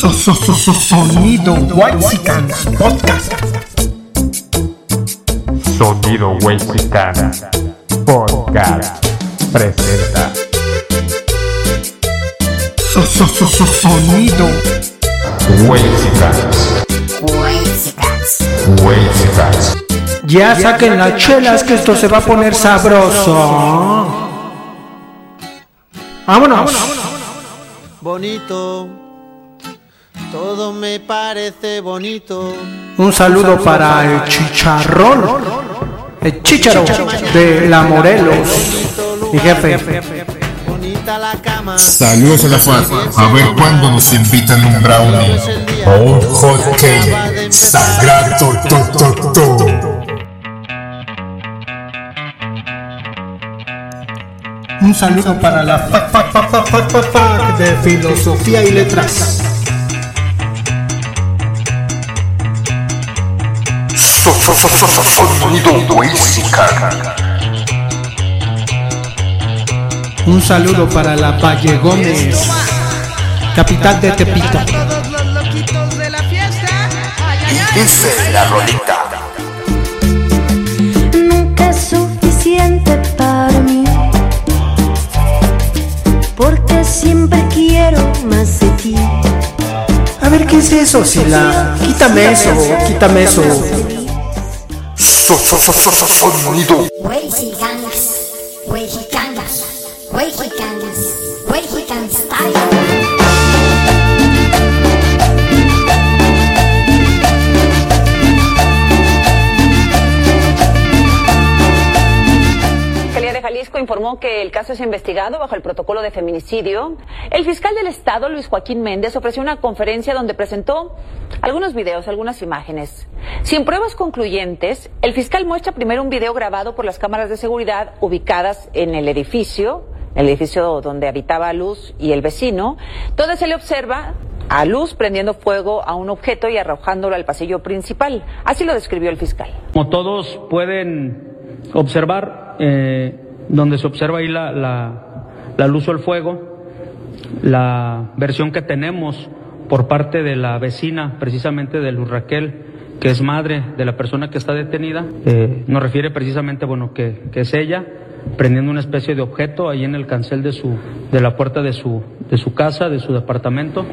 So- so- so- so- Sonido Whitesicans Podcast. Sonido Wexicana Podcast presenta So- so- so- so- Sonido Wexicans Ya saquen las chelas que esto se va a poner sabroso. Vámonos. bonito. Todo me parece bonito. Un saludo para el chicharrón. El chicharo de la Morelos. Mi jefe. Bonita la cama. Saludos a la FAD. A ver cuándo nos invitan un brownie o un hot cake. Sagrado to, to, to. Un saludo para la fac de filosofía y letras. Sonido. Un saludo para la Valle Gómez, capital de Tepito. todos los loquitos de la fiesta. Ay, ay, ay. Dice la rolita. nunca es suficiente para mí. Porque siempre quiero más de ti. A ver, ¿qué es eso, Sila? Quítame eso, quítame eso. Sonido Mexicanas, mexicanas, mexicanas, mexican style. Jalisco informó que el caso es investigado bajo el protocolo de feminicidio. El fiscal del Estado, Luis Joaquín Méndez, ofreció una conferencia donde presentó algunos videos, algunas imágenes. Sin pruebas concluyentes, el fiscal muestra primero un video grabado por las cámaras de seguridad ubicadas en el edificio, el edificio donde habitaba Luz y el vecino, donde se le observa a Luz prendiendo fuego a un objeto y arrojándolo al pasillo principal. Así lo describió el fiscal. Como todos pueden observar, eh, donde se observa ahí la, luz o el fuego, la versión que tenemos por parte de la vecina, precisamente de Luz Raquel, que es madre de la persona que está detenida, eh, nos refiere precisamente, bueno, que, que es ella prendiendo una especie de objeto ahí en el cancel de su, de la puerta de su, de su casa, de su departamento.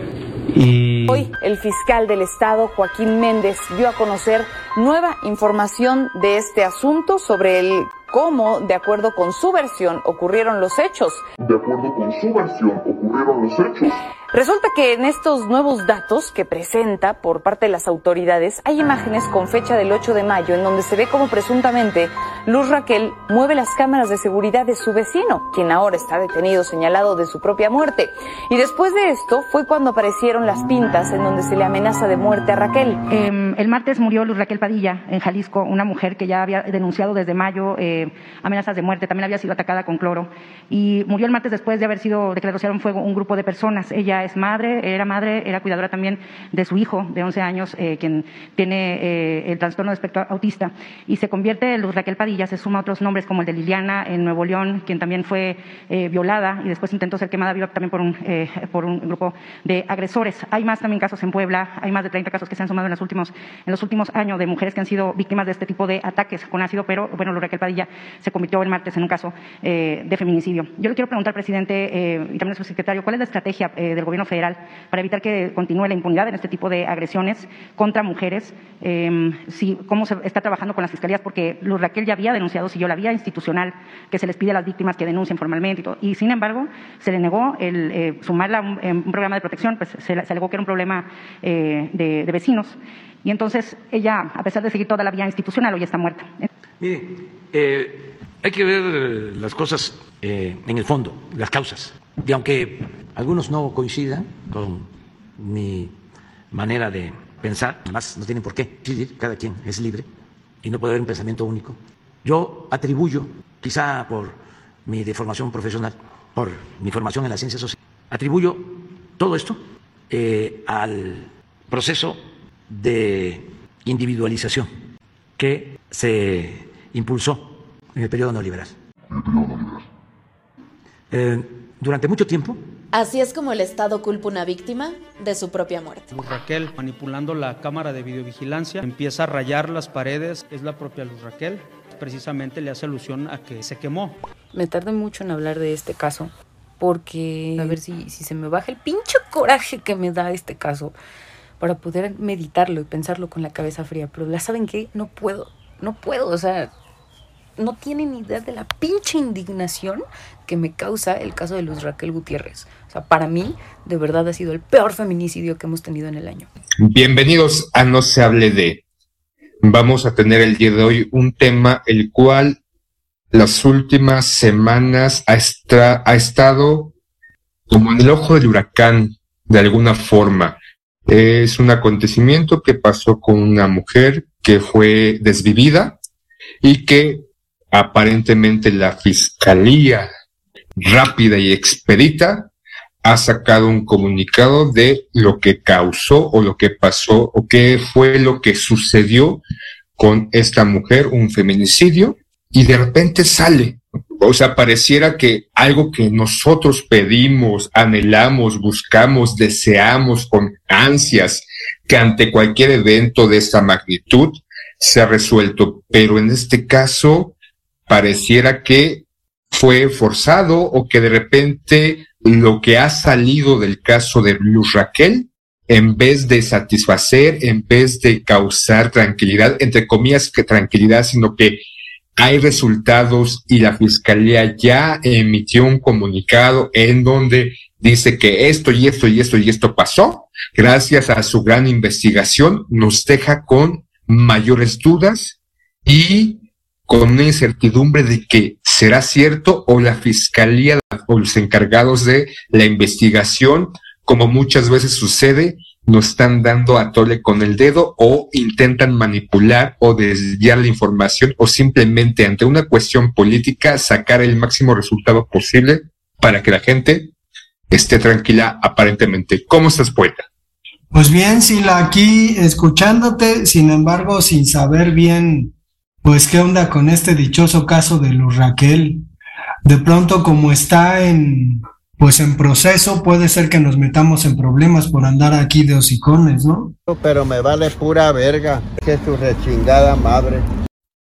Y Hoy el fiscal del Estado, Joaquín Méndez, dio a conocer nueva información de este asunto sobre el cómo, de acuerdo con su versión, ocurrieron los hechos. De acuerdo con su versión, ocurrieron los hechos. Resulta que en estos nuevos datos que presenta por parte de las autoridades hay imágenes con fecha del 8 de mayo en donde se ve como presuntamente Luz Raquel mueve las cámaras de seguridad de su vecino, quien ahora está detenido señalado de su propia muerte. Y después de esto fue cuando aparecieron las pintas en donde se le amenaza de muerte a Raquel. Eh, el martes murió Luz Raquel Padilla en Jalisco, una mujer que ya había denunciado desde mayo eh, amenazas de muerte, también había sido atacada con cloro y murió el martes después de haber sido declarado fuego un grupo de personas. Ella es madre, era madre, era cuidadora también de su hijo de 11 años, eh, quien tiene eh, el trastorno de espectro autista y se convierte Luz Raquel Padilla, se suma a otros nombres como el de Liliana en Nuevo León, quien también fue eh, violada y después intentó ser quemada viva también por un, por un grupo de agresores. Hay más también casos en Puebla, hay más de 30 casos que se han sumado en los últimos, en los últimos años de mujeres que han sido víctimas de este tipo de ataques con ácido, pero bueno, Luz Raquel Padilla se convirtió el martes en un caso de feminicidio. Yo le quiero preguntar, presidente, y también al subsecretario, ¿cuál es la estrategia del gobierno federal para evitar que continúe la impunidad en este tipo de agresiones contra mujeres? Eh, si, ¿Cómo se está trabajando con las fiscalías? Porque Luz Raquel ya había denunciado, siguió la vía institucional que se les pide a las víctimas que denuncien formalmente y sin embargo se le negó el eh, sumarla a un, en un programa de protección, pues se, se alegó que era un problema eh, de, vecinos. Y entonces ella, a pesar de seguir toda la vía institucional, hoy está muerta. Mire, eh, hay que ver las cosas eh, en el fondo, las causas. Y aunque algunos no coincidan con mi manera de pensar, además no tienen por qué, decidir, cada quien es libre y no puede haber un pensamiento único. Yo atribuyo, quizá por mi deformación profesional, por mi formación en la ciencia social, atribuyo todo esto eh, al proceso de individualización que se impulsó en el periodo neoliberal. Eh, durante mucho tiempo Así es como el Estado culpa a una víctima de su propia muerte. Luz Raquel, manipulando la cámara de videovigilancia, empieza a rayar las paredes. Es la propia Luz Raquel. Precisamente le hace alusión a que se quemó. Me tardé mucho en hablar de este caso porque a ver si, si se me baja el pinche coraje que me da este caso para poder meditarlo y pensarlo con la cabeza fría. Pero ya saben que no puedo, no puedo, o sea, no tienen idea de la pinche indignación que me causa el caso de Luz Raquel Gutiérrez. O sea, para mí, de verdad ha sido el peor feminicidio que hemos tenido en el año. Bienvenidos a No se hable de. Vamos a tener el día de hoy un tema el cual las últimas semanas ha, estra- ha estado como en el ojo del huracán, de alguna forma. Es un acontecimiento que pasó con una mujer que fue desvivida y que aparentemente la fiscalía rápida y expedita ha sacado un comunicado de lo que causó o lo que pasó o qué fue lo que sucedió con esta mujer, un feminicidio, y de repente sale. O sea, pareciera que algo que nosotros pedimos, anhelamos, buscamos, deseamos con ansias, que ante cualquier evento de esta magnitud se ha resuelto. Pero en este caso, pareciera que fue forzado o que de repente lo que ha salido del caso de Luz Raquel, en vez de satisfacer, en vez de causar tranquilidad, entre comillas que tranquilidad, sino que hay resultados y la fiscalía ya emitió un comunicado en donde dice que esto y esto y esto y esto pasó. Gracias a su gran investigación nos deja con mayores dudas y con una incertidumbre de que será cierto o la fiscalía o los encargados de la investigación, como muchas veces sucede, nos están dando a tole con el dedo o intentan manipular o desviar la información o simplemente ante una cuestión política sacar el máximo resultado posible para que la gente esté tranquila aparentemente. ¿Cómo estás, poeta? Pues bien, Sila, aquí escuchándote, sin embargo, sin saber bien, pues qué onda con este dichoso caso de Luz Raquel. De pronto, como está en, pues en proceso, puede ser que nos metamos en problemas por andar aquí de hocicones, ¿no? Pero me vale pura verga, que su rechingada madre.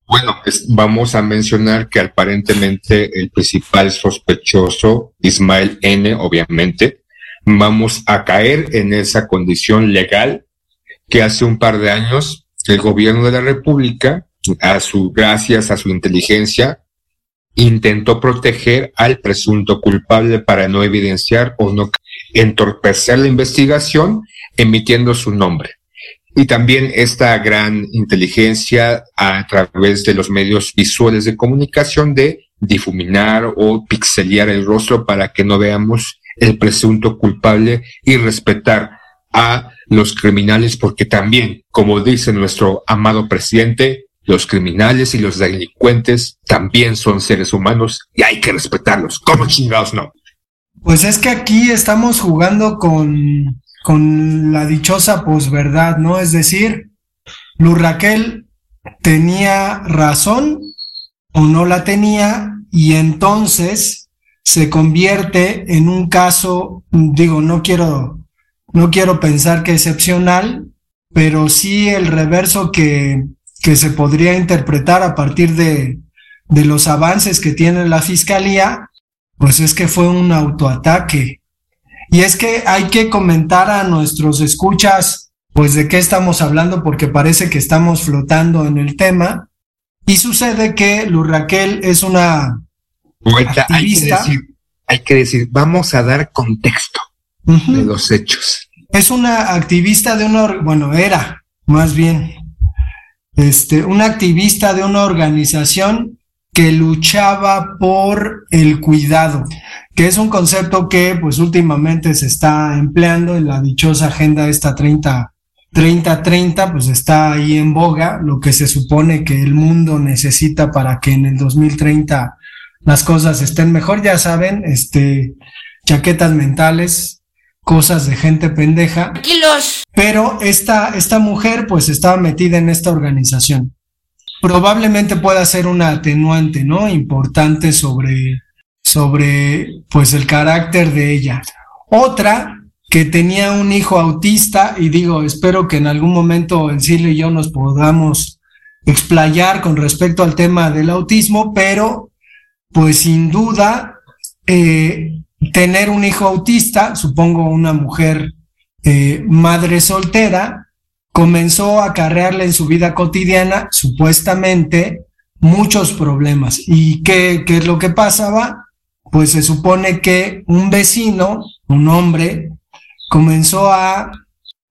Bueno, es- vamos a mencionar que aparentemente el principal sospechoso, Ismael N., obviamente, vamos a caer en esa condición legal que hace un par de años el gobierno de la República, a su, gracias a su inteligencia, intentó proteger al presunto culpable para no evidenciar o no entorpecer la investigación emitiendo su nombre. Y también esta gran inteligencia a través de los medios visuales de comunicación de difuminar o pixelear el rostro para que no veamos el presunto culpable y respetar a los criminales porque también, como dice nuestro amado presidente, los criminales y los delincuentes también son seres humanos y hay que respetarlos. ¿Cómo chingados no? Pues es que aquí estamos jugando con, con la dichosa posverdad, ¿no? Es decir, Luz Raquel tenía razón o no la tenía y entonces se convierte en un caso, digo, no quiero, no quiero pensar que excepcional, pero sí el reverso que, que se podría interpretar a partir de, de los avances que tiene la fiscalía, pues es que fue un autoataque. Y es que hay que comentar a nuestros escuchas, pues de qué estamos hablando, porque parece que estamos flotando en el tema. Y sucede que Luz Raquel es una Poeta, hay que activista. decir, hay que decir, vamos a dar contexto de los hechos. Es una activista de una, bueno, era más bien, este, una activista de una organización que luchaba por el cuidado, que es un concepto que pues últimamente se está empleando en la dichosa agenda esta 30 30-30, pues está ahí en boga, lo que se supone que el mundo necesita para que en el 2030 las cosas estén mejor, ya saben, este, chaquetas mentales, cosas de gente pendeja. Pero esta, esta mujer pues estaba metida en esta organización. Probablemente pueda ser una atenuante, ¿no? Importante sobre, sobre pues el carácter de ella. Otra que tenía un hijo autista y digo, espero que en algún momento en Silvio y yo nos podamos explayar con respecto al tema del autismo, pero pues sin duda eh, tener un hijo autista, supongo una mujer eh, madre soltera, comenzó a acarrearle en su vida cotidiana supuestamente muchos problemas. ¿Y qué, qué es lo que pasaba? Pues se supone que un vecino, un hombre, comenzó a,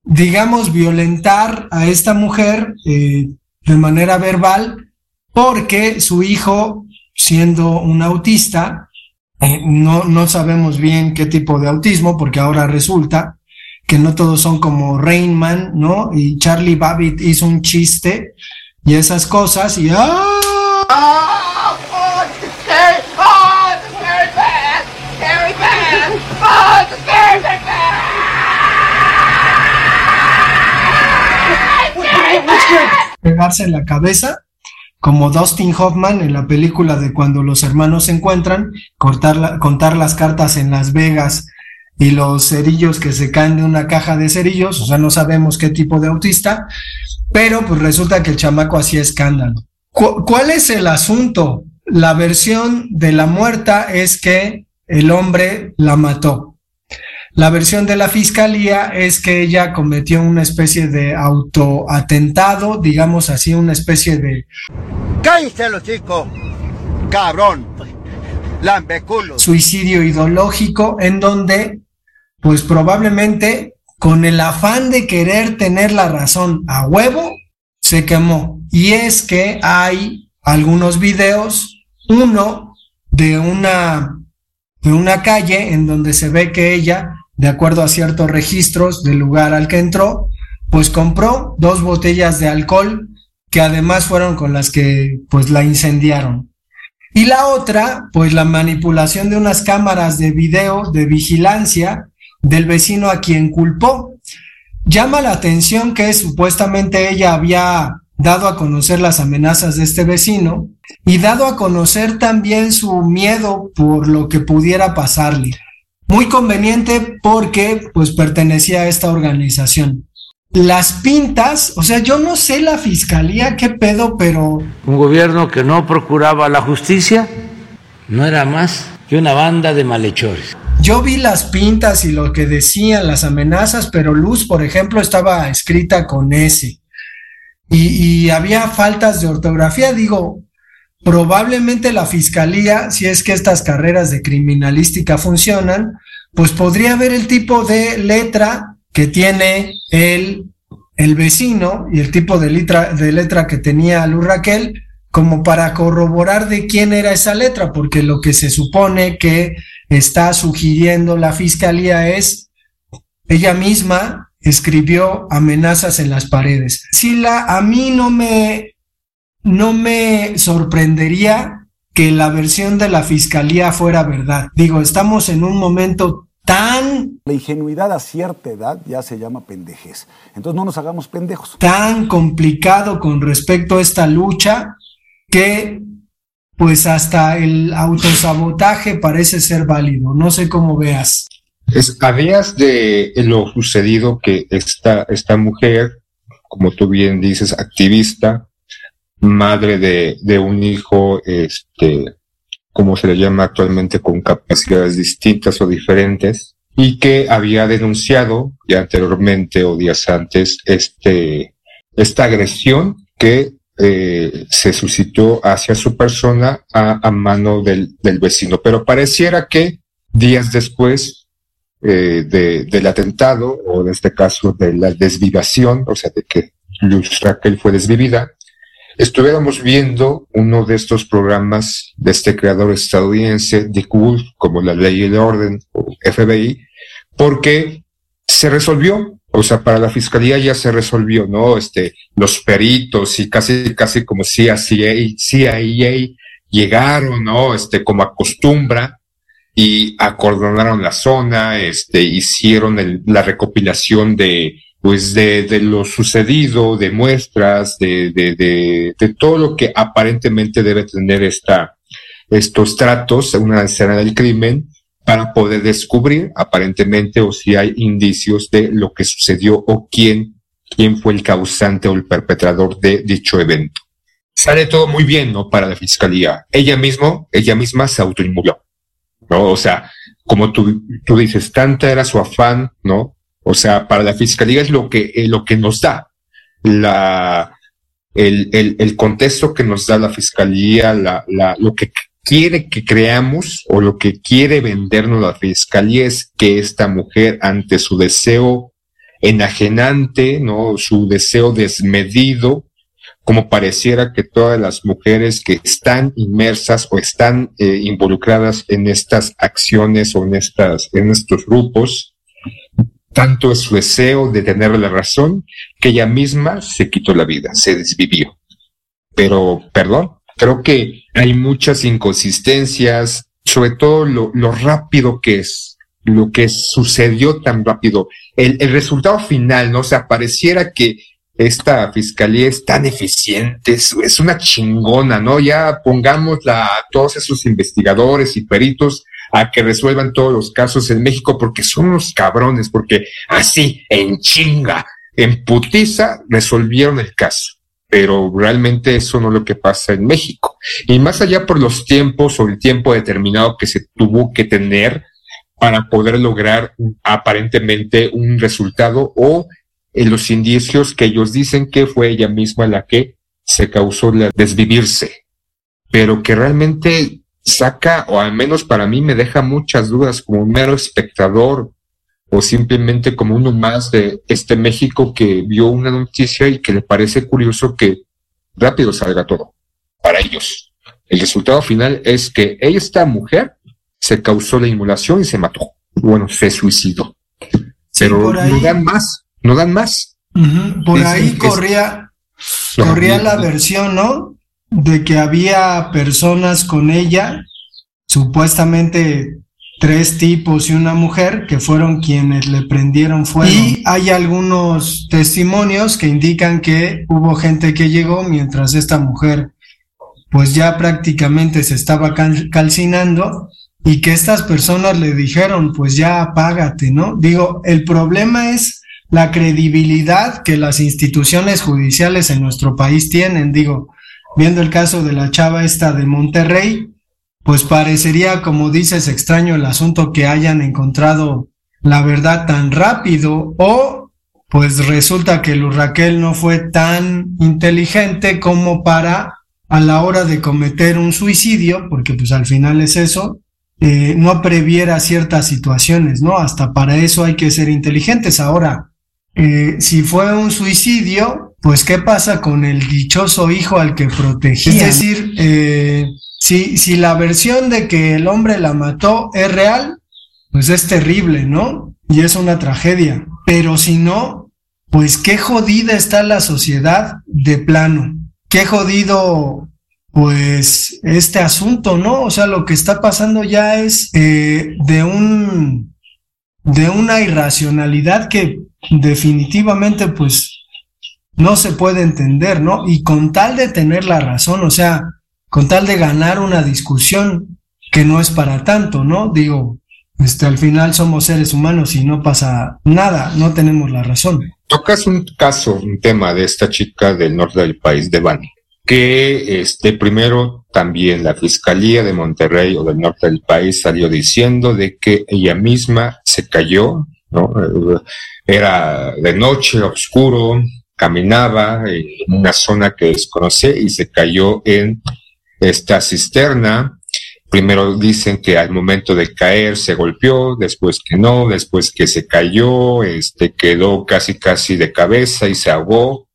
digamos, violentar a esta mujer eh, de manera verbal porque su hijo, siendo un autista, eh, no, no sabemos bien qué tipo de autismo, porque ahora resulta que no todos son como Rainman, ¿no? Y Charlie Babbitt hizo un chiste y esas cosas y ¡ah! pegarse en la cabeza, como Dustin Hoffman en la película de cuando los hermanos se encuentran, cortar contar las cartas en Las Vegas y los cerillos que se caen de una caja de cerillos, o sea, no sabemos qué tipo de autista, pero pues resulta que el chamaco hacía escándalo. ¿Cuál es el asunto? La versión de la muerta es que el hombre la mató. La versión de la fiscalía es que ella cometió una especie de autoatentado, digamos así, una especie de... ¡Cállate los chicos! ¡Cabrón! ¡Lambeculo! Suicidio ideológico en donde, pues probablemente con el afán de querer tener la razón a huevo, se quemó. Y es que hay algunos videos, uno de una, de una calle en donde se ve que ella de acuerdo a ciertos registros del lugar al que entró, pues compró dos botellas de alcohol que además fueron con las que pues la incendiaron. Y la otra, pues la manipulación de unas cámaras de video de vigilancia del vecino a quien culpó. Llama la atención que supuestamente ella había dado a conocer las amenazas de este vecino y dado a conocer también su miedo por lo que pudiera pasarle. Muy conveniente porque pues pertenecía a esta organización. Las pintas, o sea, yo no sé la fiscalía qué pedo, pero... Un gobierno que no procuraba la justicia no era más que una banda de malhechores. Yo vi las pintas y lo que decían las amenazas, pero Luz, por ejemplo, estaba escrita con S. Y, y había faltas de ortografía. Digo, probablemente la fiscalía, si es que estas carreras de criminalística funcionan, pues podría ver el tipo de letra que tiene el, el vecino y el tipo de letra, de letra que tenía Luz Raquel, como para corroborar de quién era esa letra, porque lo que se supone que está sugiriendo la fiscalía es ella misma escribió amenazas en las paredes. Si la a mí no me no me sorprendería que la versión de la fiscalía fuera verdad. Digo, estamos en un momento tan... La ingenuidad a cierta edad ya se llama pendejez. Entonces no nos hagamos pendejos. Tan complicado con respecto a esta lucha que pues hasta el autosabotaje parece ser válido. No sé cómo veas. Es, a días de lo sucedido que esta, esta mujer, como tú bien dices, activista, madre de, de un hijo, este, como se le llama actualmente, con capacidades distintas o diferentes, y que había denunciado ya anteriormente o días antes este, esta agresión que eh, se suscitó hacia su persona a, a mano del, del, vecino. Pero pareciera que días después eh, de, del atentado, o en este caso de la desvivación, o sea, de que Luz Raquel fue desvivida, estuviéramos viendo uno de estos programas de este creador estadounidense, Dick Wolf, como la ley y orden, o FBI, porque se resolvió, o sea, para la fiscalía ya se resolvió, ¿no? Este, los peritos y casi, casi como CIA, CIA llegaron, ¿no? Este, como acostumbra, y acordonaron la zona, este, hicieron el, la recopilación de pues de, de, lo sucedido, de muestras, de, de, de, de, todo lo que aparentemente debe tener esta, estos tratos, una escena del crimen, para poder descubrir aparentemente o si hay indicios de lo que sucedió o quién, quién fue el causante o el perpetrador de dicho evento. Sale todo muy bien, ¿no? Para la fiscalía. Ella mismo, ella misma se autoinmuló, ¿no? O sea, como tú, tú dices, tanta era su afán, ¿no? O sea, para la fiscalía es lo que, eh, lo que nos da la, el, el, contexto que nos da la fiscalía, la, la, lo que quiere que creamos o lo que quiere vendernos la fiscalía es que esta mujer ante su deseo enajenante, ¿no? Su deseo desmedido, como pareciera que todas las mujeres que están inmersas o están eh, involucradas en estas acciones o en estas, en estos grupos, tanto es su deseo de tener la razón que ella misma se quitó la vida, se desvivió. Pero, perdón, creo que hay muchas inconsistencias, sobre todo lo, rápido que es, lo que sucedió tan rápido. El, resultado final, ¿no? O sea, pareciera que esta fiscalía es tan eficiente, es, es una chingona, ¿no? Ya pongámosla a todos esos investigadores y peritos a que resuelvan todos los casos en México porque son unos cabrones, porque así, en chinga, en putiza, resolvieron el caso. Pero realmente eso no es lo que pasa en México. Y más allá por los tiempos o el tiempo determinado que se tuvo que tener para poder lograr aparentemente un resultado o en los indicios que ellos dicen que fue ella misma la que se causó la desvivirse, pero que realmente saca, o al menos para mí me deja muchas dudas como un mero espectador o simplemente como uno más de este México que vio una noticia y que le parece curioso que rápido salga todo para ellos. El resultado final es que esta mujer se causó la inmolación y se mató. Bueno, se suicidó. Pero no dan más, no dan más. Uh -huh. Por ahí es, corría, corría la versión, ¿no? De que había personas con ella, supuestamente tres tipos y una mujer, que fueron quienes le prendieron fuego. Y hay algunos testimonios que indican que hubo gente que llegó mientras esta mujer pues ya prácticamente se estaba cal calcinando y que estas personas le dijeron pues ya apágate, ¿no? Digo, el problema es la credibilidad que las instituciones judiciales en nuestro país tienen, digo, viendo el caso de la chava esta de Monterrey, pues parecería, como dices, extraño el asunto que hayan encontrado la verdad tan rápido o pues resulta que Luz Raquel no fue tan inteligente como para a la hora de cometer un suicidio, porque pues al final es eso, eh, no previera ciertas situaciones, ¿no? Hasta para eso hay que ser inteligentes. Ahora, eh, si fue un suicidio, pues ¿qué pasa con el dichoso hijo al que protegía? Es decir, eh, si, si la versión de que el hombre la mató es real, pues es terrible, ¿no? Y es una tragedia. Pero si no, pues qué jodida está la sociedad de plano. Qué jodido, pues, este asunto, ¿no? O sea, lo que está pasando ya es eh, de un, de una irracionalidad que definitivamente, pues, no se puede entender, ¿no? Y con tal de tener la razón, o sea, con tal de ganar una discusión que no es para tanto, ¿no? Digo, este, al final somos seres humanos y no pasa nada, no tenemos la razón. Tocas un caso, un tema de esta chica del norte del país, de Bani, que este, primero también la Fiscalía de Monterrey o del norte del país salió diciendo de que ella misma se cayó, ¿no? Era de noche, oscuro, caminaba en una zona que desconoce y se cayó en esta cisterna. Primero dicen que al momento de caer se golpeó, después que no, después que se cayó, este quedó casi casi de cabeza y se ahogó,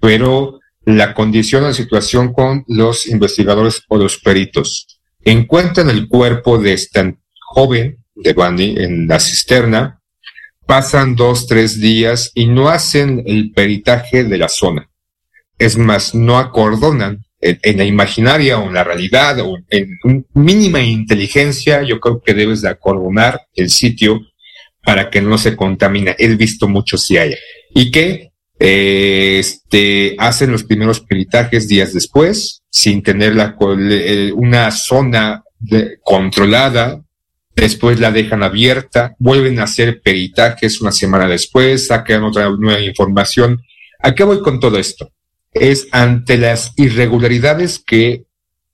pero la condición la situación con los investigadores o los peritos. Encuentran el cuerpo de esta joven de Bundy en la cisterna, pasan dos, tres días y no hacen el peritaje de la zona. Es más, no acordonan en, la imaginaria o en la realidad o en mínima inteligencia, yo creo que debes de acordonar el sitio para que no se contamine. He visto mucho si hay. Y que eh, este, hacen los primeros peritajes días después, sin tener la, una zona de, controlada después la dejan abierta, vuelven a hacer peritajes una semana después, sacan otra nueva información. ¿A qué voy con todo esto? Es ante las irregularidades que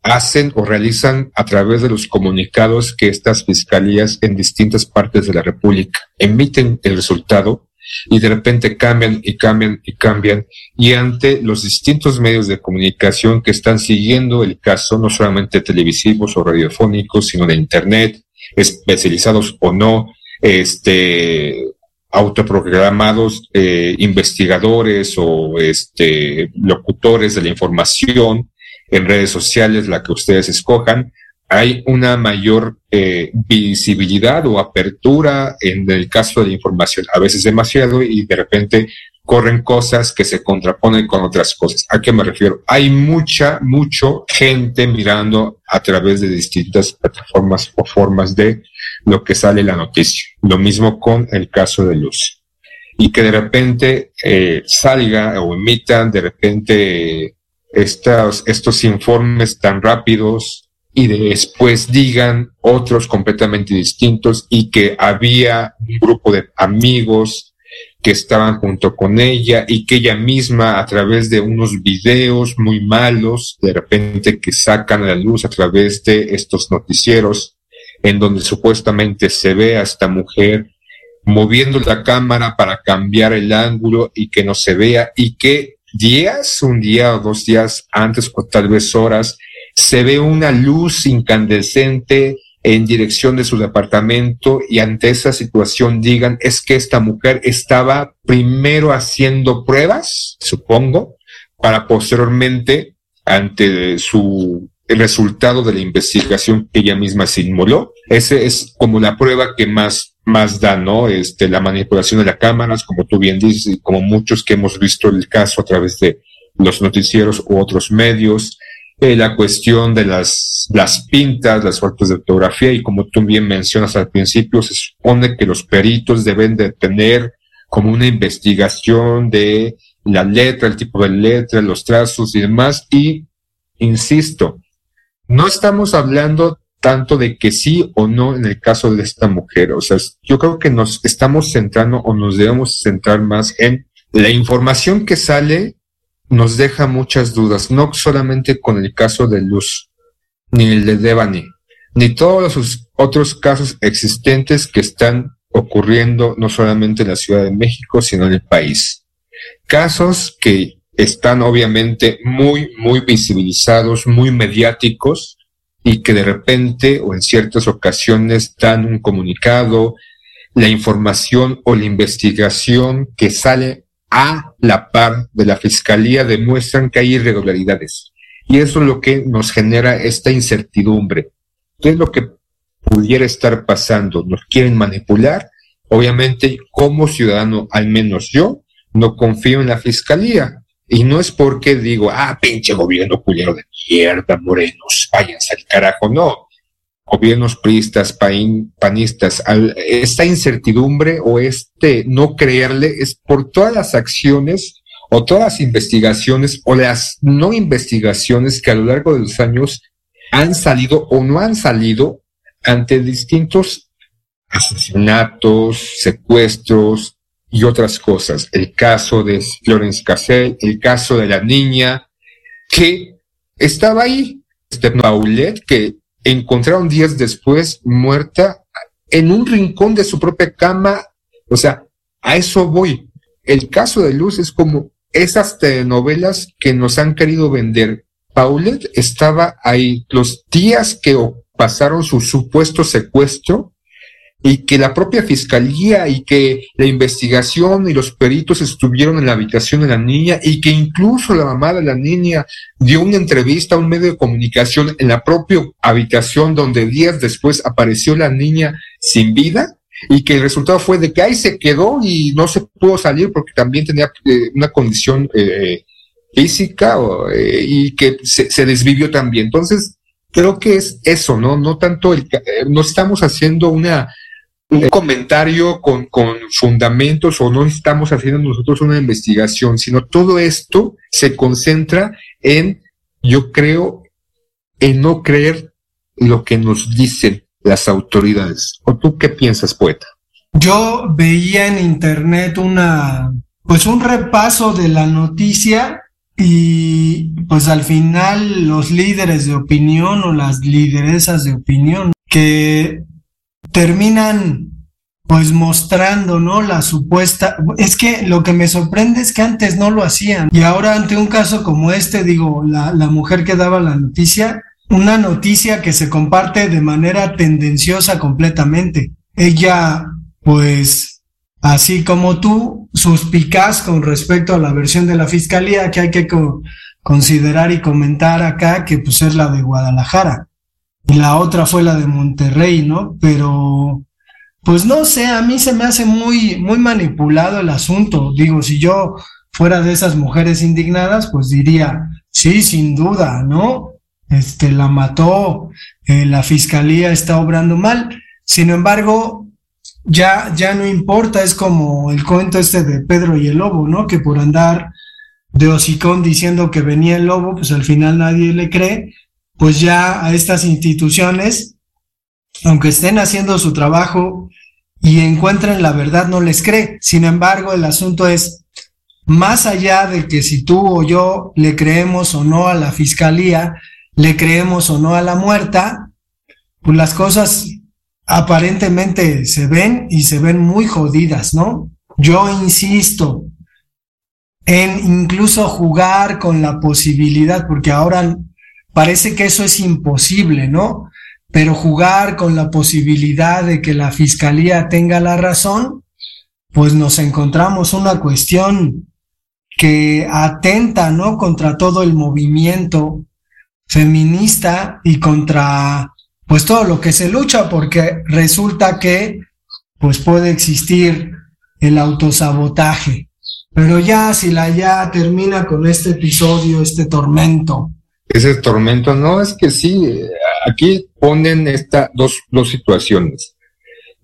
hacen o realizan a través de los comunicados que estas fiscalías en distintas partes de la República emiten el resultado y de repente cambian y cambian y cambian y ante los distintos medios de comunicación que están siguiendo el caso, no solamente televisivos o radiofónicos, sino de internet, especializados o no, este autoprogramados eh, investigadores o este locutores de la información en redes sociales, la que ustedes escojan, hay una mayor eh, visibilidad o apertura en el caso de la información, a veces demasiado y de repente corren cosas que se contraponen con otras cosas. ¿A qué me refiero? Hay mucha, mucho gente mirando a través de distintas plataformas o formas de lo que sale la noticia. Lo mismo con el caso de Luz. Y que de repente eh, salga o emitan de repente estos, estos informes tan rápidos y después digan otros completamente distintos y que había un grupo de amigos que estaban junto con ella y que ella misma a través de unos videos muy malos, de repente que sacan a la luz a través de estos noticieros, en donde supuestamente se ve a esta mujer moviendo la cámara para cambiar el ángulo y que no se vea y que días, un día o dos días antes o tal vez horas, se ve una luz incandescente en dirección de su departamento y ante esa situación digan es que esta mujer estaba primero haciendo pruebas, supongo, para posteriormente ante su resultado de la investigación que ella misma se inmoló. Ese es como la prueba que más, más da, ¿no? Este, la manipulación de las cámaras, como tú bien dices, y como muchos que hemos visto el caso a través de los noticieros u otros medios, eh, la cuestión de las, las pintas, las fotos de ortografía, y como tú bien mencionas al principio, se supone que los peritos deben de tener como una investigación de la letra, el tipo de letra, los trazos y demás, y insisto, no estamos hablando tanto de que sí o no en el caso de esta mujer. O sea, yo creo que nos estamos centrando o nos debemos centrar más en la información que sale nos deja muchas dudas, no solamente con el caso de Luz, ni el de Devani, ni todos los otros casos existentes que están ocurriendo no solamente en la Ciudad de México, sino en el país. Casos que están obviamente muy, muy visibilizados, muy mediáticos y que de repente o en ciertas ocasiones dan un comunicado, la información o la investigación que sale a la par de la fiscalía demuestran que hay irregularidades. Y eso es lo que nos genera esta incertidumbre. ¿Qué es lo que pudiera estar pasando? ¿Nos quieren manipular? Obviamente, como ciudadano, al menos yo, no confío en la fiscalía. Y no es porque digo, ah, pinche gobierno culero de mierda, morenos, váyanse al carajo. No, gobiernos priistas, panistas, esta incertidumbre o este no creerle es por todas las acciones o todas las investigaciones o las no investigaciones que a lo largo de los años han salido o no han salido ante distintos asesinatos, secuestros, y otras cosas. El caso de Florence Cassell, el caso de la niña que estaba ahí, este Paulette, que encontraron días después muerta en un rincón de su propia cama. O sea, a eso voy. El caso de Luz es como esas telenovelas que nos han querido vender. Paulette estaba ahí los días que pasaron su supuesto secuestro y que la propia fiscalía y que la investigación y los peritos estuvieron en la habitación de la niña y que incluso la mamá de la niña dio una entrevista a un medio de comunicación en la propia habitación donde días después apareció la niña sin vida y que el resultado fue de que ahí se quedó y no se pudo salir porque también tenía eh, una condición eh, física eh, y que se, se desvivió también. Entonces, creo que es eso, ¿no? No tanto el, no estamos haciendo una un comentario con, con fundamentos o no estamos haciendo nosotros una investigación, sino todo esto se concentra en, yo creo, en no creer lo que nos dicen las autoridades. ¿O tú qué piensas, poeta? Yo veía en internet una, pues un repaso de la noticia y pues al final los líderes de opinión o las lideresas de opinión que terminan pues mostrando, ¿no? La supuesta, es que lo que me sorprende es que antes no lo hacían y ahora ante un caso como este, digo, la, la mujer que daba la noticia, una noticia que se comparte de manera tendenciosa completamente. Ella, pues, así como tú, suspicaz con respecto a la versión de la fiscalía que hay que co considerar y comentar acá, que pues es la de Guadalajara. Y la otra fue la de Monterrey, ¿no? Pero, pues no sé, a mí se me hace muy, muy manipulado el asunto. Digo, si yo fuera de esas mujeres indignadas, pues diría, sí, sin duda, ¿no? Este, la mató, eh, la fiscalía está obrando mal. Sin embargo, ya, ya no importa, es como el cuento este de Pedro y el lobo, ¿no? Que por andar de hocicón diciendo que venía el lobo, pues al final nadie le cree, pues ya a estas instituciones, aunque estén haciendo su trabajo y encuentren la verdad, no les cree. Sin embargo, el asunto es, más allá de que si tú o yo le creemos o no a la fiscalía, le creemos o no a la muerta, pues las cosas aparentemente se ven y se ven muy jodidas, ¿no? Yo insisto en incluso jugar con la posibilidad, porque ahora parece que eso es imposible, ¿no? Pero jugar con la posibilidad de que la fiscalía tenga la razón, pues nos encontramos una cuestión que atenta, ¿no? Contra todo el movimiento feminista y contra pues todo lo que se lucha porque resulta que pues puede existir el autosabotaje. Pero ya si la ya termina con este episodio, este tormento. Ese tormento, no, es que sí, aquí ponen esta, dos, dos situaciones.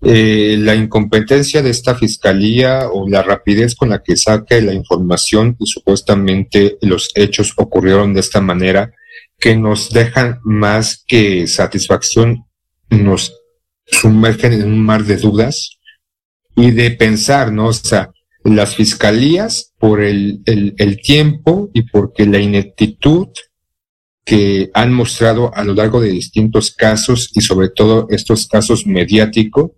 Eh, la incompetencia de esta fiscalía o la rapidez con la que saca la información y supuestamente los hechos ocurrieron de esta manera que nos dejan más que satisfacción, nos sumergen en un mar de dudas y de pensar, ¿no? O sea, las fiscalías por el, el, el tiempo y porque la ineptitud que han mostrado a lo largo de distintos casos y sobre todo estos casos mediáticos,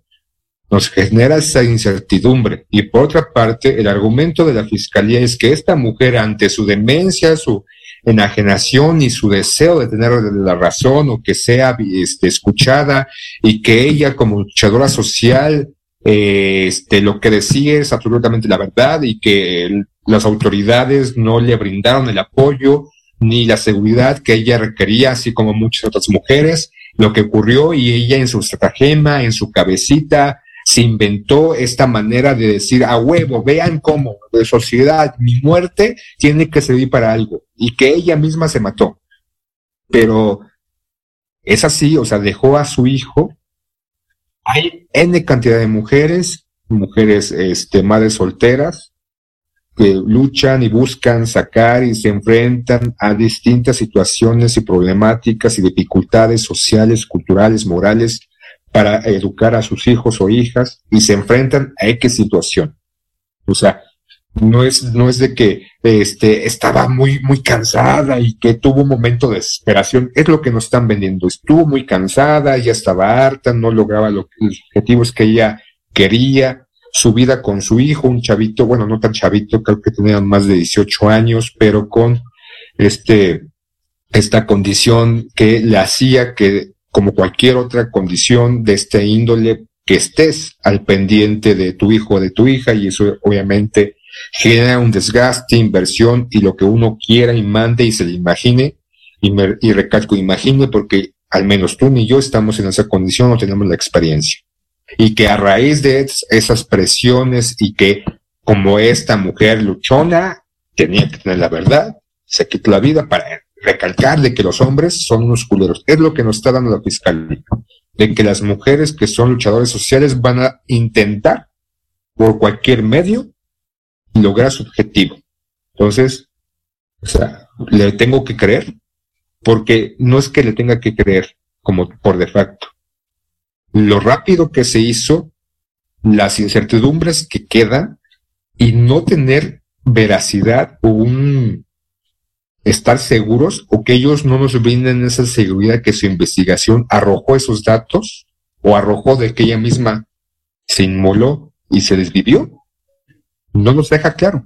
nos genera esa incertidumbre. Y por otra parte, el argumento de la fiscalía es que esta mujer ante su demencia, su enajenación y su deseo de tener la razón o que sea este, escuchada y que ella como luchadora social este, lo que decía es absolutamente la verdad y que las autoridades no le brindaron el apoyo ni la seguridad que ella requería, así como muchas otras mujeres, lo que ocurrió y ella en su estratagema, en su cabecita, se inventó esta manera de decir a huevo, vean cómo de sociedad, mi muerte tiene que servir para algo y que ella misma se mató. Pero es así, o sea, dejó a su hijo. Hay N cantidad de mujeres, mujeres, este, madres solteras, que luchan y buscan sacar y se enfrentan a distintas situaciones y problemáticas y dificultades sociales, culturales, morales, para educar a sus hijos o hijas y se enfrentan a X situación. O sea, no es, no es de que este, estaba muy, muy cansada y que tuvo un momento de desesperación. Es lo que nos están vendiendo. Estuvo muy cansada, ya estaba harta, no lograba los objetivos que ella quería. Su vida con su hijo, un chavito, bueno, no tan chavito, creo que tenía más de 18 años, pero con este, esta condición que le hacía que como cualquier otra condición de este índole, que estés al pendiente de tu hijo o de tu hija y eso obviamente genera un desgaste, inversión y lo que uno quiera y mande y se le imagine y, me, y recalco imagine porque al menos tú ni yo estamos en esa condición o tenemos la experiencia. Y que a raíz de esas presiones y que como esta mujer luchona tenía que tener la verdad, se quitó la vida para recalcar de que los hombres son unos culeros. Es lo que nos está dando la fiscalía. De que las mujeres que son luchadores sociales van a intentar por cualquier medio lograr su objetivo. Entonces, o sea, le tengo que creer porque no es que le tenga que creer como por de facto. Lo rápido que se hizo, las incertidumbres que quedan y no tener veracidad o un estar seguros o que ellos no nos brinden esa seguridad que su investigación arrojó esos datos o arrojó de que ella misma se inmoló y se desvivió. No nos deja claro.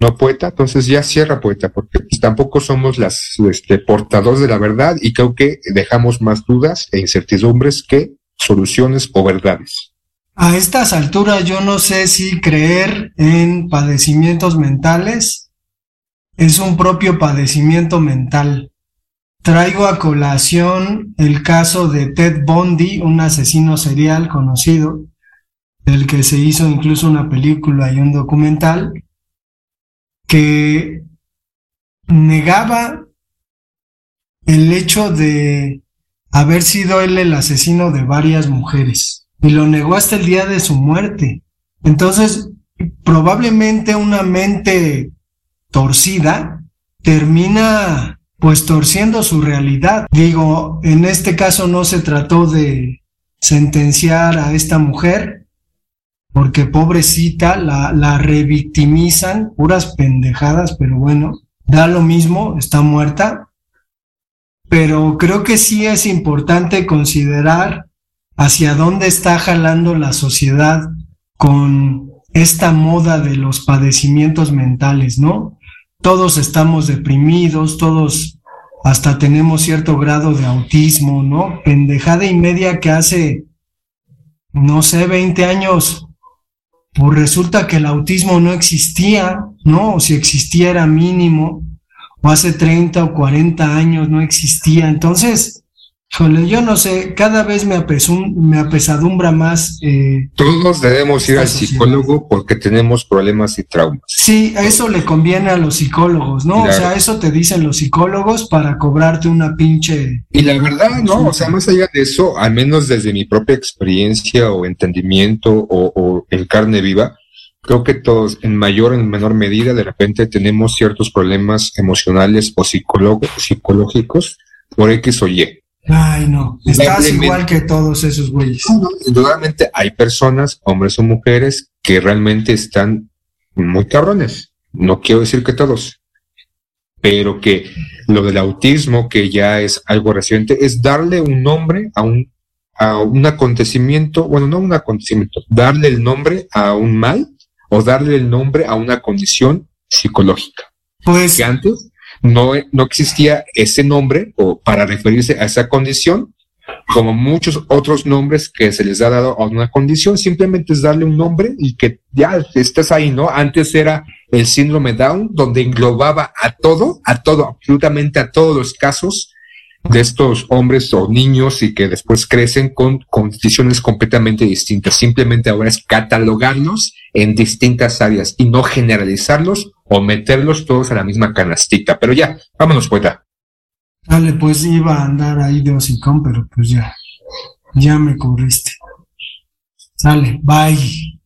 No, poeta, entonces ya cierra, poeta, porque pues, tampoco somos las este, portadores de la verdad y creo que dejamos más dudas e incertidumbres que soluciones o verdades. A estas alturas yo no sé si creer en padecimientos mentales es un propio padecimiento mental. Traigo a colación el caso de Ted Bundy, un asesino serial conocido, del que se hizo incluso una película y un documental, que negaba el hecho de haber sido él el asesino de varias mujeres y lo negó hasta el día de su muerte. Entonces, probablemente una mente torcida termina pues torciendo su realidad. Digo, en este caso no se trató de sentenciar a esta mujer, porque pobrecita la, la revictimizan, puras pendejadas, pero bueno, da lo mismo, está muerta. Pero creo que sí es importante considerar hacia dónde está jalando la sociedad con esta moda de los padecimientos mentales, ¿no? todos estamos deprimidos, todos hasta tenemos cierto grado de autismo, ¿no? Pendejada y media que hace, no sé, 20 años, pues resulta que el autismo no existía, ¿no? O si existía era mínimo, o hace 30 o 40 años no existía. Entonces, Híjole, yo no sé, cada vez me, me apesadumbra más. Eh, Todos debemos ir al psicólogo porque tenemos problemas y traumas. Sí, eso le conviene a los psicólogos, ¿no? O sea, eso te dicen los psicólogos para cobrarte una pinche. Y la verdad, ¿no? O sea, más allá de eso, al menos desde mi propia experiencia o entendimiento o, o en carne viva, creo que todos, en mayor o en menor medida, de repente tenemos ciertos problemas emocionales o psicológicos por X o Y. Ay, no, estás igual que todos esos güeyes. indudablemente hay personas, hombres o mujeres, que realmente están muy cabrones. No quiero decir que todos, pero que lo del autismo, que ya es algo reciente, es darle un nombre a un, a un acontecimiento, bueno, no un acontecimiento, darle el nombre a un mal o darle el nombre a una condición psicológica. Pues que antes no, no existía ese nombre o para referirse a esa condición, como muchos otros nombres que se les ha dado a una condición, simplemente es darle un nombre y que ya estás ahí, ¿no? Antes era el síndrome Down, donde englobaba a todo, a todo, absolutamente a todos los casos de estos hombres o niños y que después crecen con condiciones completamente distintas. Simplemente ahora es catalogarlos en distintas áreas y no generalizarlos o meterlos todos a la misma canastita. Pero ya, vámonos, poeta. Dale, pues iba a andar ahí de hocicón, pero pues ya, ya me cubriste. Sale, bye.